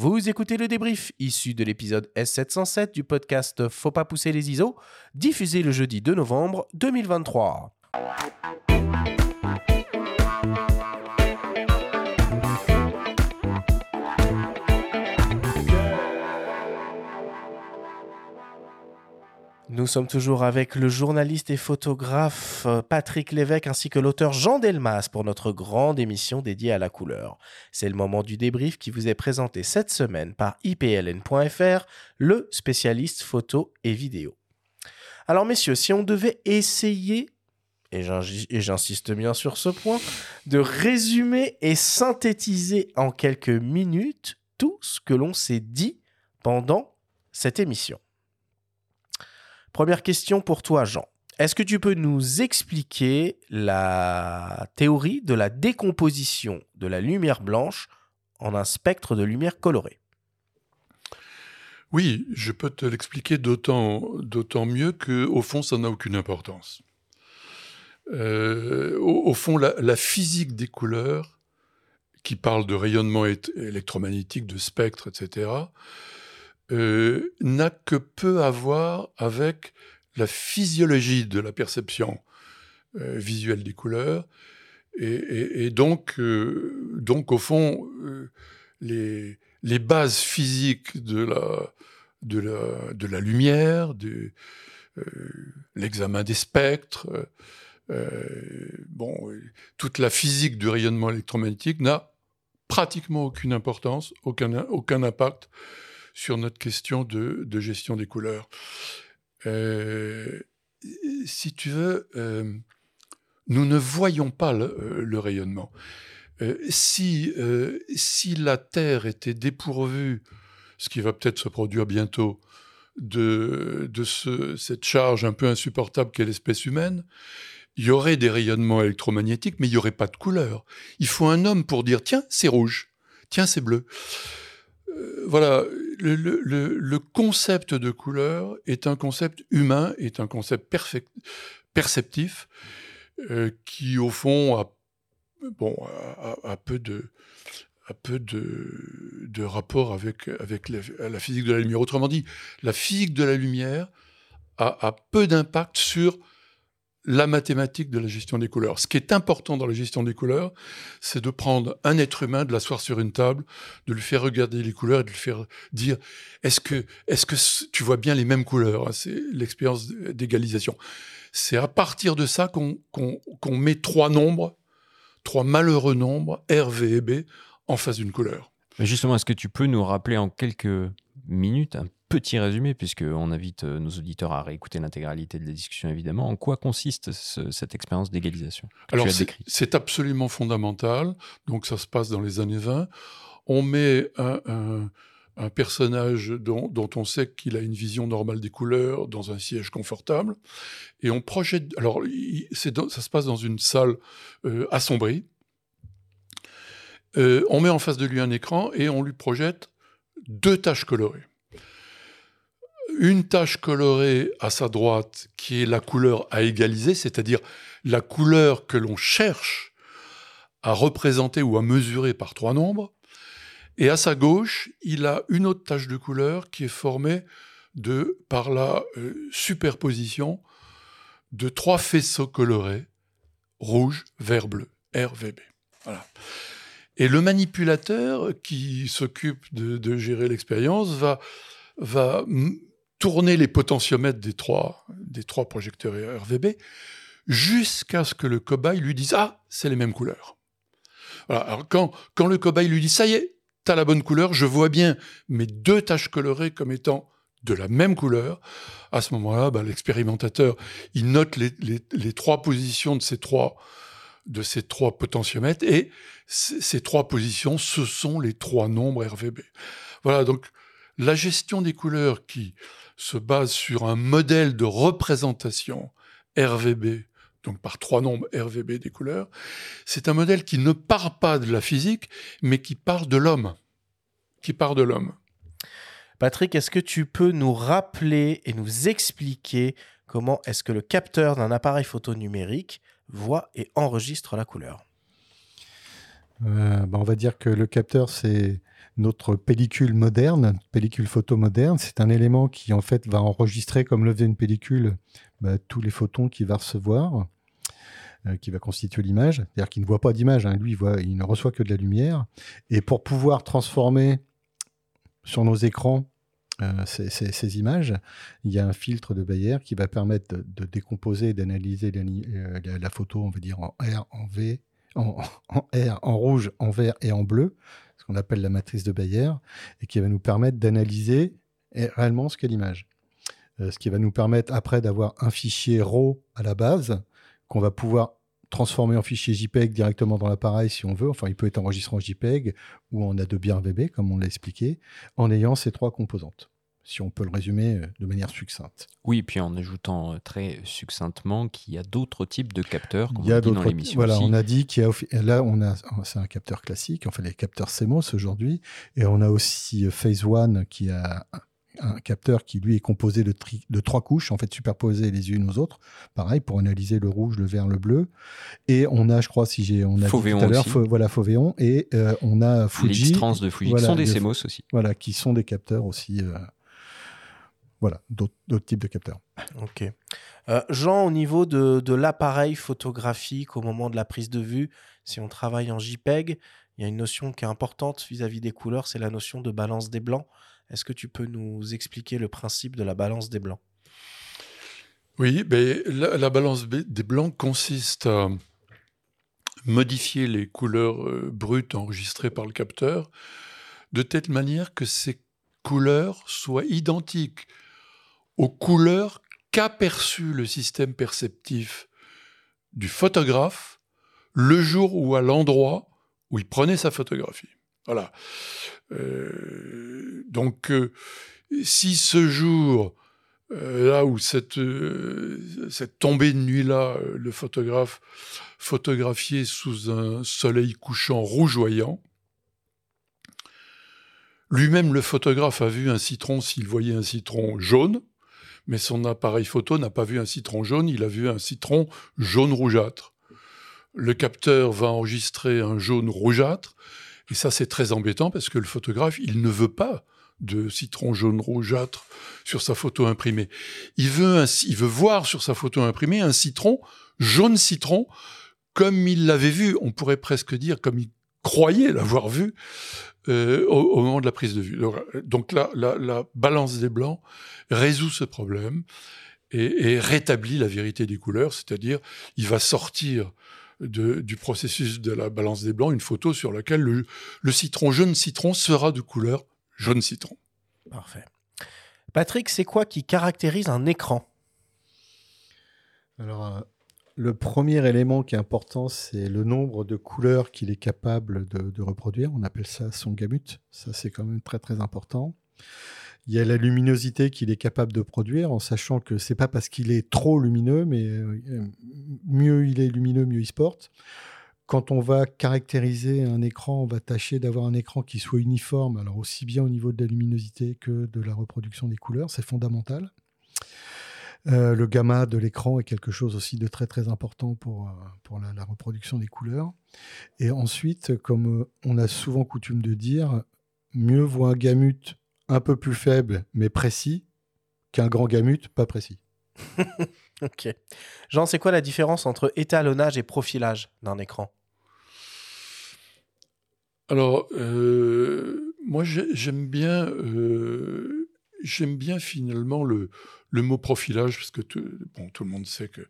Vous écoutez le débrief issu de l'épisode S707 du podcast Faut pas pousser les ISO, diffusé le jeudi 2 novembre 2023. Nous sommes toujours avec le journaliste et photographe euh, Patrick Lévesque ainsi que l'auteur Jean Delmas pour notre grande émission dédiée à la couleur. C'est le moment du débrief qui vous est présenté cette semaine par ipln.fr, le spécialiste photo et vidéo. Alors messieurs, si on devait essayer, et j'insiste bien sur ce point, de résumer et synthétiser en quelques minutes tout ce que l'on s'est dit pendant cette émission. Première question pour toi, Jean. Est-ce que tu peux nous expliquer la théorie de la décomposition de la lumière blanche en un spectre de lumière colorée? Oui, je peux te l'expliquer d'autant, mieux qu'au fond, ça n'a aucune importance. Euh, au, fond, la, physique des couleurs, qui parle de rayonnement électromagnétique, de spectre, etc., euh, n'a que peu à voir avec la physiologie de la perception euh, visuelle des couleurs. Et, donc, euh, donc, au fond, les, les, bases physiques de la, de la, de la lumière, de, l'examen des spectres, bon, toute la physique du rayonnement électromagnétique n'a pratiquement aucune importance, aucun, aucun impact sur notre question de, gestion des couleurs. Euh, si tu veux, euh, nous ne voyons pas le, euh, rayonnement. si, si la Terre était dépourvue, ce qui va peut-être se produire bientôt, de, de ce, cette charge un peu insupportable qu'est l'espèce humaine, il y aurait des rayonnements électromagnétiques, mais il n'y aurait pas de couleur. Il faut un homme pour dire tiens, c'est rouge, tiens, c'est bleu. Voilà, le, concept de couleur est un concept humain, est un concept perceptif, euh, qui au fond a, peu de, rapport avec, avec la, physique de la lumière. Autrement dit, la physique de la lumière a peu d'impact sur la mathématique de la gestion des couleurs. Ce qui est important dans la gestion des couleurs, c'est de prendre un être humain, de l'asseoir sur une table, de lui faire regarder les couleurs et de lui faire dire est-ce que, est-ce que tu vois bien les mêmes couleurs C'est l'expérience d'égalisation. C'est à partir de ça qu'on met trois nombres, trois malheureux nombres, R, V et B, en face d'une couleur. Justement, est-ce que tu peux nous rappeler en quelques minutes un petit résumé, puisqu'on invite euh, nos auditeurs à réécouter l'intégralité de la discussion, évidemment. En quoi consiste cette expérience d'égalisation Alors, c'est absolument fondamental. Donc, ça se passe dans les années 20. On met un, personnage dont, on sait qu'il a une vision normale des couleurs dans un siège confortable. Et on projette. Alors, ça se passe dans une salle euh, assombrie. Euh, on met en face de lui un écran et on lui projette deux taches colorées une tache colorée à sa droite qui est la couleur à égaliser, c'est-à-dire la couleur que l'on cherche à représenter ou à mesurer par trois nombres. Et à sa gauche, il a une autre tache de couleur qui est formée de, par la euh, superposition de trois faisceaux colorés, rouge, vert, bleu, RVB. Voilà. Et le manipulateur qui s'occupe de, de, gérer l'expérience va, va tourner les potentiomètres des trois, des trois projecteurs RVB jusqu'à ce que le cobaye lui dise Ah, c'est les mêmes couleurs. Alors quand, quand le cobaye lui dit Ça y est, tu as la bonne couleur, je vois bien mes deux taches colorées comme étant de la même couleur, à ce moment-là, bah, l'expérimentateur, il note les, les, trois positions de ces trois, de ces trois potentiomètres, et ces trois positions, ce sont les trois nombres RVB. Voilà, donc la gestion des couleurs qui se base sur un modèle de représentation RVB, donc par trois nombres RVB des couleurs, c'est un modèle qui ne part pas de la physique, mais qui part de l'homme. Qui de l'homme. Patrick, est-ce que tu peux nous rappeler et nous expliquer comment est-ce que le capteur d'un appareil photo numérique voit et enregistre la couleur? Euh, bah, on va dire que le capteur, c'est notre pellicule moderne, pellicule photo moderne. C'est un élément qui, en fait, va enregistrer, comme le faisait une pellicule, bah, tous les photons qu'il va recevoir, euh, qui va constituer l'image. C'est-à-dire qu'il ne voit pas d'image, hein. lui, il, voit, ne reçoit que de la lumière. Et pour pouvoir transformer sur nos écrans euh, ces, images, il y a un filtre de Bayer qui va permettre de, décomposer et d'analyser la, la, photo, on va dire, en R, en V, en, R, en rouge, en vert et en bleu, ce qu'on appelle la matrice de Bayer, et qui va nous permettre d'analyser réellement ce qu'est l'image. Euh, ce qui va nous permettre après d'avoir un fichier RAW à la base, qu'on va pouvoir transformer en fichier JPEG directement dans l'appareil si on veut. Enfin, il peut être enregistré en JPEG ou en Adobe RVB, comme on l'a expliqué, en ayant ces trois composantes si on peut le résumer euh, de manière succincte. Oui, puis en ajoutant euh, très succinctement qu'il y a d'autres types de capteurs, y a on dans l'émission. Voilà, on a dit qu'il y a là on a c'est un capteur classique, on fait les capteurs CMOS aujourd'hui, et on a aussi euh, Phase One qui a un capteur qui lui est composé de, de, trois couches, en fait superposées les unes aux autres, pareil pour analyser le rouge, le vert, le bleu. Et on a, je crois, si j'ai, on a Fauvéon tout à l'heure, voilà Fauvéon, et on a Fuji. Les trans de Fuji, qui sont des CMOS aussi. Voilà, qui sont des capteurs aussi voilà, d'autres types de capteurs. Ok. Euh, Jean, au niveau de, l'appareil photographique au moment de la prise de vue, si on travaille en JPEG, il y a une notion qui est importante vis-à-vis des couleurs, c'est la notion de balance des blancs. Est-ce que tu peux nous expliquer le principe de la balance des blancs? Oui, ben, la, balance des blancs consiste à modifier les couleurs euh, brutes enregistrées par le capteur de telle manière que ces couleurs soient identiques aux couleurs qu'aperçut le système perceptif du photographe le jour ou à l'endroit où il prenait sa photographie. Voilà. Euh, donc, euh, si ce jour, euh, là où cette, cette tombée de nuit-là, le photographe photographié sous un soleil couchant rougeoyant, lui-même, le photographe a vu un citron s'il voyait un citron jaune, mais son appareil photo n'a pas vu un citron jaune, il a vu un citron jaune rougeâtre. Le capteur va enregistrer un jaune rougeâtre, et ça c'est très embêtant parce que le photographe, il ne veut pas de citron jaune rougeâtre sur sa photo imprimée. Il veut, il veut voir sur sa photo imprimée un citron jaune citron comme il l'avait vu, on pourrait presque dire comme il croyait l'avoir vu euh, au, moment de la prise de vue. Donc, là, la, balance des blancs résout ce problème et, rétablit la vérité des couleurs, c'est-à-dire il va sortir du processus de la balance des blancs une photo sur laquelle le, citron jaune citron sera de couleur jaune citron. Parfait. Patrick, c'est quoi qui caractérise un écran? Alors, euh, le premier élément qui est important, c'est le nombre de couleurs qu'il est capable de, reproduire. On appelle ça son gamut. Ça, c'est quand même très très important. Il y a la luminosité qu'il est capable de produire, en sachant que c'est pas parce qu'il est trop lumineux, mais euh, mieux il est lumineux, mieux il se porte. Quand on va caractériser un écran, on va tâcher d'avoir un écran qui soit uniforme, alors aussi bien au niveau de la luminosité que de la reproduction des couleurs, c'est fondamental. Euh, le gamma de l'écran est quelque chose aussi de très très important pour, euh, pour la, reproduction des couleurs. Et ensuite, comme euh, on a souvent coutume de dire, mieux vaut un gamut un peu plus faible mais précis qu'un grand gamut pas précis. ok. Jean, c'est quoi la différence entre étalonnage et profilage d'un écran? Alors, moi j'aime bien, j'aime bien finalement le, le mot profilage, parce que tout, bon, tout le monde sait que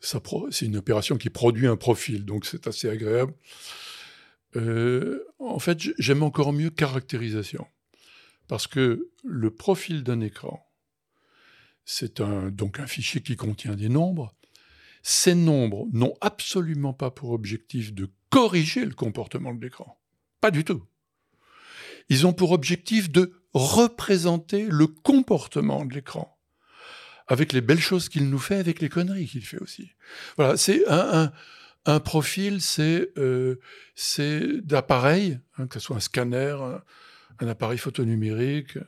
c'est une opération qui produit un profil, donc c'est assez agréable. Euh, en fait, j'aime encore mieux caractérisation, parce que le profil d'un écran, c'est un, donc un fichier qui contient des nombres. Ces nombres n'ont absolument pas pour objectif de corriger le comportement de l'écran. Pas du tout. Ils ont pour objectif de représenter le comportement de l'écran avec les belles choses qu'il nous fait, avec les conneries qu'il fait aussi. Voilà, c'est un, un, profil, c'est euh, d'appareil, hein, que ce soit un scanner, un, appareil photonumérique.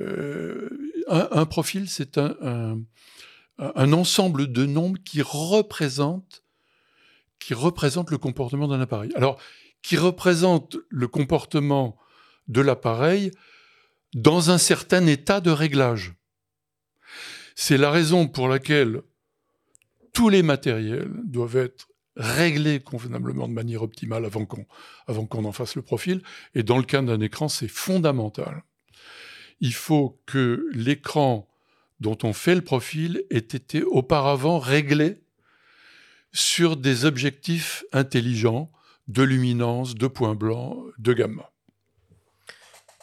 Euh, un, profil, c'est un, un, ensemble de nombres qui représentent qui représente le comportement d'un appareil. Alors, qui représente le comportement de l'appareil dans un certain état de réglage. C'est la raison pour laquelle tous les matériels doivent être réglés convenablement de manière optimale avant qu'on en fasse le profil. Et dans le cas d'un écran, c'est fondamental. Il faut que l'écran dont on fait le profil ait été auparavant réglé sur des objectifs intelligents de luminance, de points blancs, de gamma.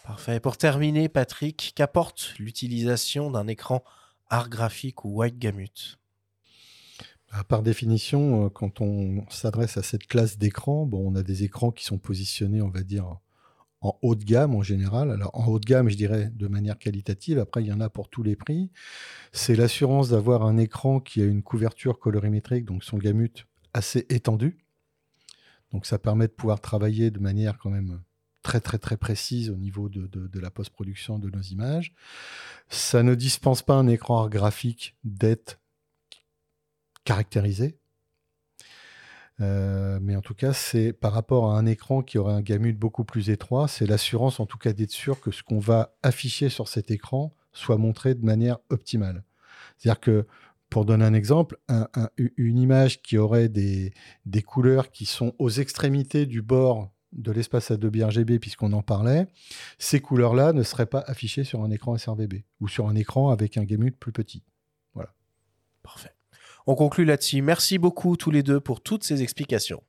Parfait. Pour terminer, Patrick, qu'apporte l'utilisation d'un écran art graphique ou white gamut bah, par définition, euh, quand on s'adresse à cette classe d'écran, bon, on a des écrans qui sont positionnés, on va dire, en haut de gamme en général. Alors en haut de gamme, je dirais de manière qualitative. Après, il y en a pour tous les prix. C'est l'assurance d'avoir un écran qui a une couverture colorimétrique, donc son gamut assez étendu. Donc ça permet de pouvoir travailler de manière quand même très très très précise au niveau de, de la post-production de nos images. Ça ne dispense pas un écran graphique d'être caractérisé. Euh, mais en tout cas, c'est par rapport à un écran qui aurait un gamut beaucoup plus étroit, c'est l'assurance en tout cas d'être sûr que ce qu'on va afficher sur cet écran soit montré de manière optimale. C'est-à-dire que, pour donner un exemple, une image qui aurait des, des, couleurs qui sont aux extrémités du bord de l'espace Adobe RGB, puisqu'on en parlait, ces couleurs-là ne seraient pas affichées sur un écran SRVB ou sur un écran avec un gamut plus petit. Voilà. Parfait. On conclut là-dessus. Merci beaucoup tous les deux pour toutes ces explications.